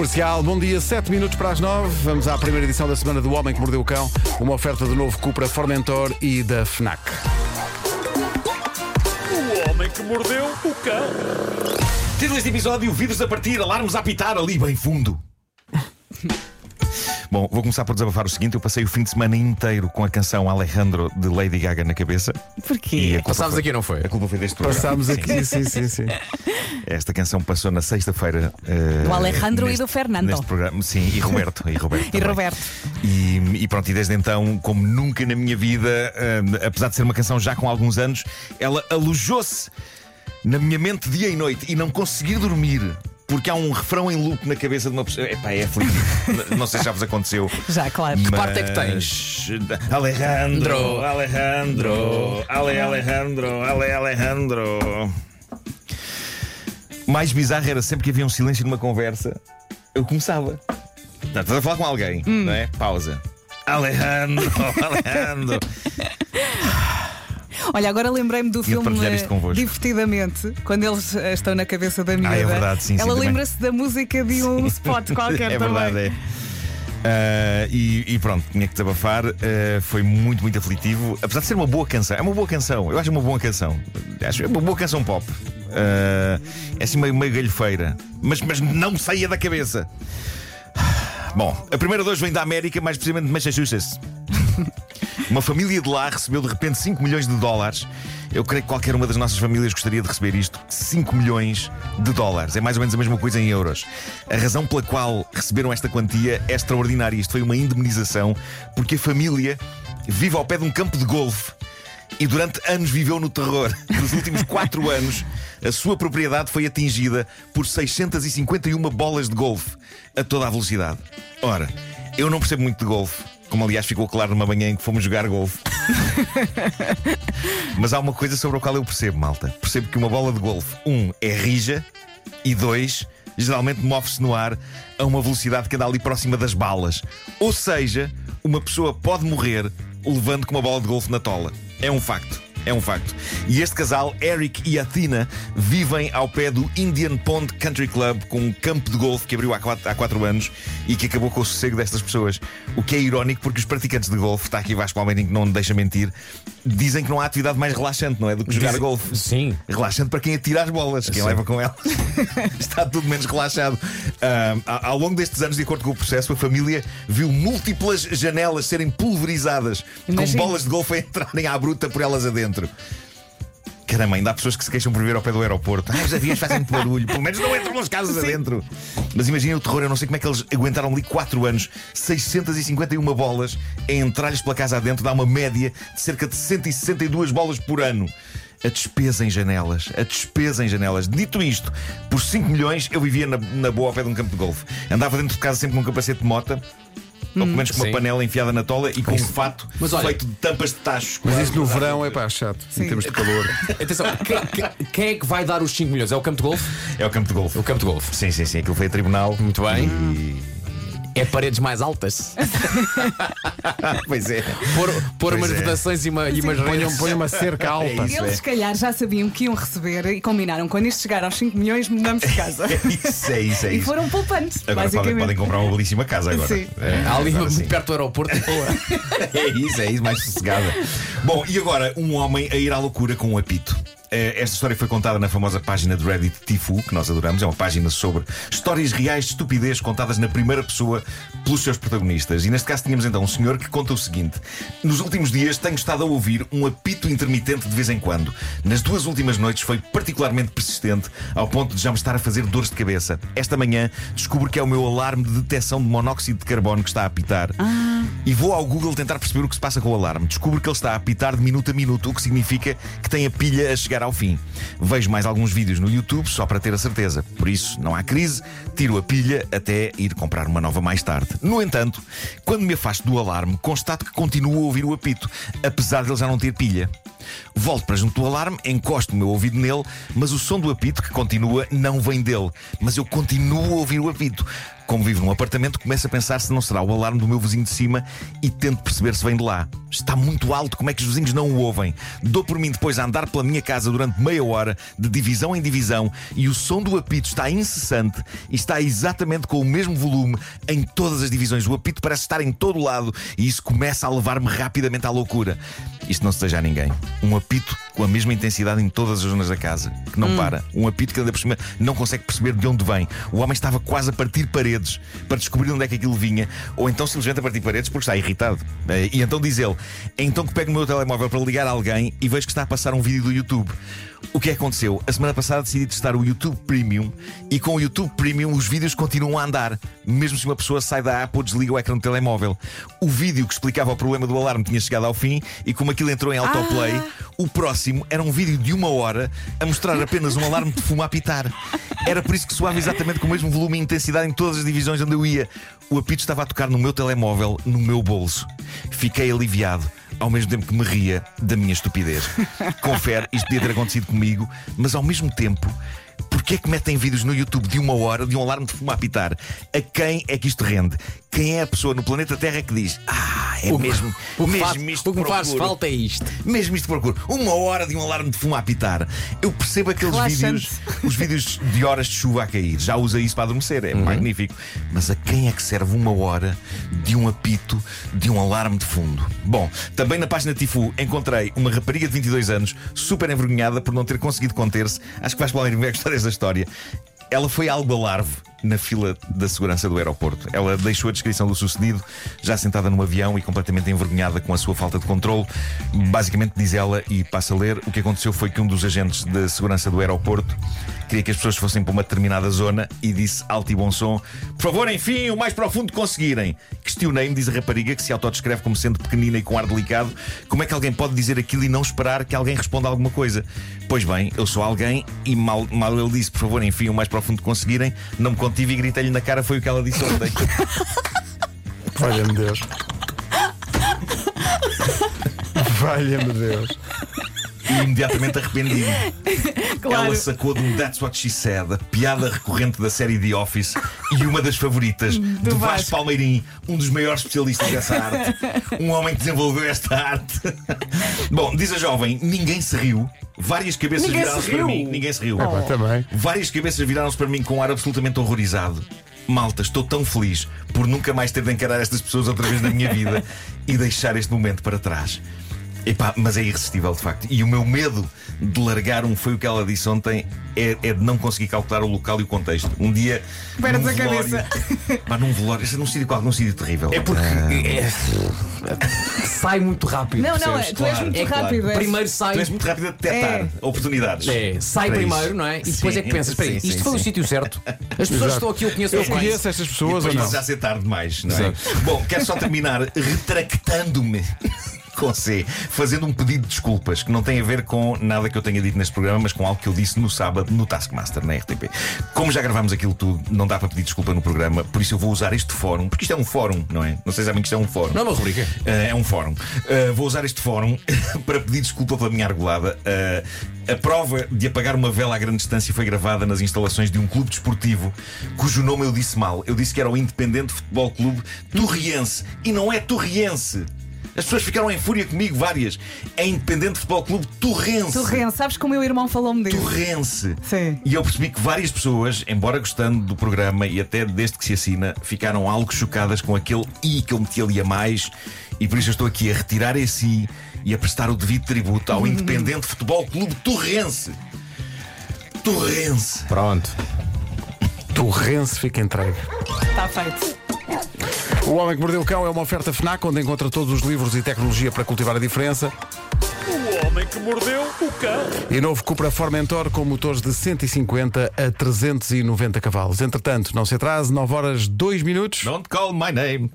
Comercial, bom dia, 7 minutos para as 9. Vamos à primeira edição da semana do Homem que Mordeu o Cão, uma oferta do novo Cupra Formentor e da FNAC. O homem que mordeu o cão. Título deste episódio: vidros a partir, alarmes a apitar ali bem fundo. Bom, vou começar por desabafar o seguinte: eu passei o fim de semana inteiro com a canção Alejandro de Lady Gaga na cabeça. E Porquê? Passámos foi- aqui, não foi? A culpa foi deste programa. Passámos aqui, sim, sim, sim. Esta canção passou na sexta-feira. eh, Do Alejandro e neste- do Fernando. Neste programa, sim, e Roberto. E Roberto. E. Roberto. E, e pronto, e desde então, como nunca na minha vida, eh, apesar de ser uma canção já com alguns anos, ela alojou-se na minha mente dia e noite e não consegui dormir. Porque há um refrão em loop na cabeça de uma pessoa. Epá, é. N- não sei se já vos aconteceu. Já, claro. Que parte é que tens? Alejandro, Alejandro, Ale Alejandro, Ale Alejandro. Mais bizarro era sempre que havia um silêncio numa conversa, eu começava. Tá, Estás a falar com alguém, não é? Pausa. Alejandro, Alejandro. Olha, agora lembrei-me do filme convosco. Divertidamente, quando eles eh, estão na cabeça da miúda. é verdade, sim, sim, Ela lembra-se da música de um spot qualquer é também. verdade, é. Ah, e, e pronto, tinha que desabafar. ah, foi muito, muito aflitivo. Apesar de ser uma boa canção, é uma boa canção. Eu acho uma boa canção. Acho uma boa canção pop. Ah, é assim meio, meio galhofeira. Mas, mas não me saía da cabeça. Bom, a primeira hoje vem da América, mais precisamente de Massachusetts. Uma família de lá recebeu de repente 5 milhões de dólares. Eu creio que qualquer uma das nossas famílias gostaria de receber isto: 5 milhões de dólares. É mais ou menos a mesma coisa em euros. A razão pela qual receberam esta quantia é extraordinária. Isto foi uma indemnização porque a família vive ao pé de um campo de golfe e durante anos viveu no terror. Nos últimos 4 anos, a sua propriedade foi atingida por 651 bolas de golfe a toda a velocidade. Ora, eu não percebo muito de golfe. Como aliás ficou claro numa manhã em que fomos jogar golfe. Mas há uma coisa sobre a qual eu percebo, malta. Percebo que uma bola de golfe, um, é rija e dois, geralmente move-se no ar a uma velocidade que anda ali próxima das balas. Ou seja, uma pessoa pode morrer levando com uma bola de golfe na tola. É um facto. É um facto. E este casal, Eric e Athena, vivem ao pé do Indian Pond Country Club, com um campo de golfe que abriu há quatro, há quatro anos e que acabou com o sossego destas pessoas. O que é irónico porque os praticantes de golfe, está aqui Vasco Almeida que não me deixa mentir, dizem que não há atividade mais relaxante, não é? Do que jogar Diz- golfe. Sim. Relaxante para quem atira as bolas, quem Sim. leva com elas. Está tudo menos relaxado. Ah, ao- longo destes anos, de acordo com o processo, a família viu múltiplas janelas serem pulverizadas Imagino. com bolas de golfe a entrarem à bruta por elas adentro. Caramba, ainda há pessoas que se queixam por viver ao pé do aeroporto. Ah, os aviões fazem muito barulho. Pelo menos não entram nas casas adentro. Mas imaginem o terror. Eu não sei como é que eles aguentaram ali 4 anos. 651 bolas a entrar-lhes pela casa adentro. Dá uma média de cerca de 162 bolas por ano. A despesa em janelas. A despesa em janelas. Dito isto, por 5 milhões eu vivia na, na boa ao pé de um campo de golfe. Andava dentro de casa sempre com um capacete de mota. Ou pelo menos com uma Sim. panela enfiada na tola e com um fato Mas olha- feito de tampas de tachos. Mas isso no verão é pá, chato, em termos de calor. Atenção, quem, quem- quem é que vai dar os 5 milhões? É o campo de golfe? É o campo de golfe. O campo de golfe. Sim, sim, sim. Aquilo foi a tribunal. Muito bem. E... É paredes mais altas. pois é. Pôr, pôr Pois umas é. vedações e, uma, e umas redes. ponham uma cerca alta. Isso Eles, é. se calhar, já sabiam que iam receber e combinaram. Quando isto chegar aos 5 milhões, mudamos de casa. É isso, é isso, é e isso. foram poupantes, Agora podem, basicamente. podem comprar uma belíssima casa agora. Sim. É, ali agora sim. perto do aeroporto. boa. É isso, é isso, mais sossegada. Bom, e agora um homem a ir à loucura com um apito. Eh, Esta história foi contada na famosa página de Reddit Tifu, que nós adoramos. É uma página sobre histórias reais de estupidez contadas na primeira pessoa pelos seus protagonistas. E neste caso tínhamos então um senhor que conta o seguinte: Nos últimos dias tenho estado a ouvir um apito intermitente de vez em quando. Nas duas últimas noites foi particularmente persistente, ao ponto de já me estar a fazer dores de cabeça. Esta manhã descubro que é o meu alarme de detecção de monóxido de carbono que está a apitar. E vou ao Google tentar perceber o que se passa com o alarme. Descubro que ele está a apitar de minuto a minuto, o que significa que tem a pilha a chegar ao fim. Vejo mais alguns vídeos no YouTube só para ter a certeza. Por isso, não há crise, tiro a pilha até ir comprar uma nova mais tarde. No entanto, quando me afasto do alarme, constato que continuo a ouvir o apito, apesar de ele já não ter pilha. Volto para junto do alarme, encosto o meu ouvido nele, mas o som do apito, que continua, não vem dele. Mas eu continuo a ouvir o apito. Como vivo num apartamento, começo a pensar se não será o alarme do meu vizinho de cima e tento perceber se vem de lá. Está muito alto, como é que os vizinhos não o ouvem? Dou por mim depois a andar pela minha casa durante meia hora, de divisão em divisão, e o som do apito está incessante e está exatamente com o mesmo volume em todas as divisões. O apito parece estar em todo lado e isso começa a levar-me rapidamente à loucura. Isto não se deseja a ninguém. Um apito com a mesma intensidade em todas as zonas da casa, que não para. Um apito que ainda por cima não consegue perceber de onde vem. O homem estava quase a partir paredes para descobrir onde é que aquilo vinha, ou então simplesmente a partir paredes porque está irritado. Eh, E então diz ele: é então que pego o meu telemóvel para ligar a alguém e vejo que está a passar um vídeo do YouTube. O que que aconteceu? A semana passada decidi testar o YouTube Premium e com o YouTube Premium os vídeos continuam a andar, mesmo se uma pessoa sai da app ou desliga o ecrã do telemóvel. O vídeo que explicava o problema do alarme tinha chegado ao fim e como aquilo entrou em autoplay, o próximo era um vídeo de uma hora a mostrar apenas um alarme de fumo a apitar. Era por isso que soava exatamente com o mesmo volume e intensidade em todas as divisões onde eu ia. O apito estava a tocar no meu telemóvel, no meu bolso. Fiquei aliviado ao mesmo tempo que me ria da minha estupidez. Confere, isto podia ter acontecido comigo, mas ao mesmo tempo. Porquê é que metem vídeos no YouTube de uma hora de um alarme de fumo a apitar? A quem é que isto rende? Quem é a pessoa no planeta Terra que diz Ah, é mesmo, O que mesmo faz, isto o que me faz procuro." falta é isto. Mesmo isto procuro. Uma hora de um alarme de fumo a apitar. Eu percebo aqueles Relaxante. vídeos, os vídeos de horas de chuva a cair. Já usa isso para adormecer, é magnífico. Mas a quem é que serve uma hora de um apito de um alarme de fundo? Bom, também na página Tifu encontrei uma rapariga de 22 anos, super envergonhada por não ter conseguido conter-se. Acho que vais para ver gostar desta história. Ela foi algo alarve na fila da segurança do aeroporto. Ela deixou a descrição do sucedido, já sentada no avião e completamente envergonhada com a sua falta de controle. Basicamente, diz ela, e passa a ler, o que aconteceu foi que um dos agentes de segurança do aeroporto queria que as pessoas fossem para uma determinada zona e disse alto e bom som: Por favor, enfim, o mais profundo que conseguirem. Questionei-me, diz a rapariga, que se autodescreve como sendo pequenina e com ar delicado, como é que alguém pode dizer aquilo e não esperar que alguém responda alguma coisa? Pois bem, eu sou alguém e mal, mal ele disse, por favor, enfim, o mais profundo que conseguirem, não me contive e gritei-lhe na cara, foi o que ela disse ontem. Valha-me Deus. Valha-me Deus. E imediatamente arrependi-me. Claro. Ela sacou de um That's What She Said, a piada recorrente da série The Office e uma das favoritas do, Vasco Vasco. Palmeirim, um dos maiores especialistas dessa arte. Um homem que desenvolveu esta arte. Bom, diz a jovem: ninguém se riu. Várias cabeças Ninguém se viraram-se para mim. Ninguém se riu. Pá, também. Várias cabeças viraram-se para mim com um ar absolutamente horrorizado. Malta, estou tão feliz por nunca mais ter de encarar estas pessoas outra vez na minha vida e deixar este momento para trás. Epá, mas é irresistível de facto. E o meu medo de largar um foi o que ela disse ontem: é, é de não conseguir calcular o local e o contexto. Um dia. Perdes a velório- cabeça. Pá, num velório, isso é num sítio qualquer, num sítio terrível. É porque Ah, é- sai muito rápido. Não, não, percebes? tu és muito É claro. rápido. és- Primeiro sai. tu és muito rápido a detectar É. oportunidades. É, sai para primeiro, isso. não é? E depois Sim, é que pensas: espera sim, isto sim, foi o sim. sítio certo. As pessoas Exato. que estão aqui eu conheço Eu eu conheço. estas E pessoas ou não? já ser tarde demais, não é? Exato. Bom, quero só terminar retractando-me. Com C, fazendo um pedido de desculpas que não tem a ver com nada que eu tenha dito neste programa, mas com algo que eu disse no sábado no Taskmaster, na RTP. Como já gravámos aquilo tudo, não dá para pedir desculpa no programa, por isso eu vou usar este fórum, porque isto é um fórum, não é? Não sei se sabem que isto é um fórum. Não é uma rubrica. Uh, é um fórum. Uh, vou usar este fórum para pedir desculpa pela minha argolada. Uh, a prova de apagar uma vela a grande distância foi gravada nas instalações de um clube desportivo cujo nome eu disse mal. Eu disse que era o Independente Futebol Clube Torriense. E não é Torriense. As pessoas ficaram em fúria comigo, várias. É Independente Futebol Clube Torrense. Torrente, sabes que o meu irmão falou-me disso? Torrense. Sim. E eu percebi que várias pessoas, embora gostando do programa e até desde que se assina, ficaram algo chocadas com aquele i que eu meti ali a mais. E por isso eu estou aqui a retirar esse i e a prestar o devido tributo ao Independente Futebol Clube Torrense. Torrense. Pronto. Torrense fica entregue. Está feito. O Homem que Mordeu o Cão é uma oferta FNAC onde encontra todos os livros e tecnologia para cultivar a diferença. O homem que mordeu o cão. E novo Cupra Formentor com motores de 150 a 390 cavalos. Entretanto, não se atrase, 9 horas 2 minutos. Don't call my name.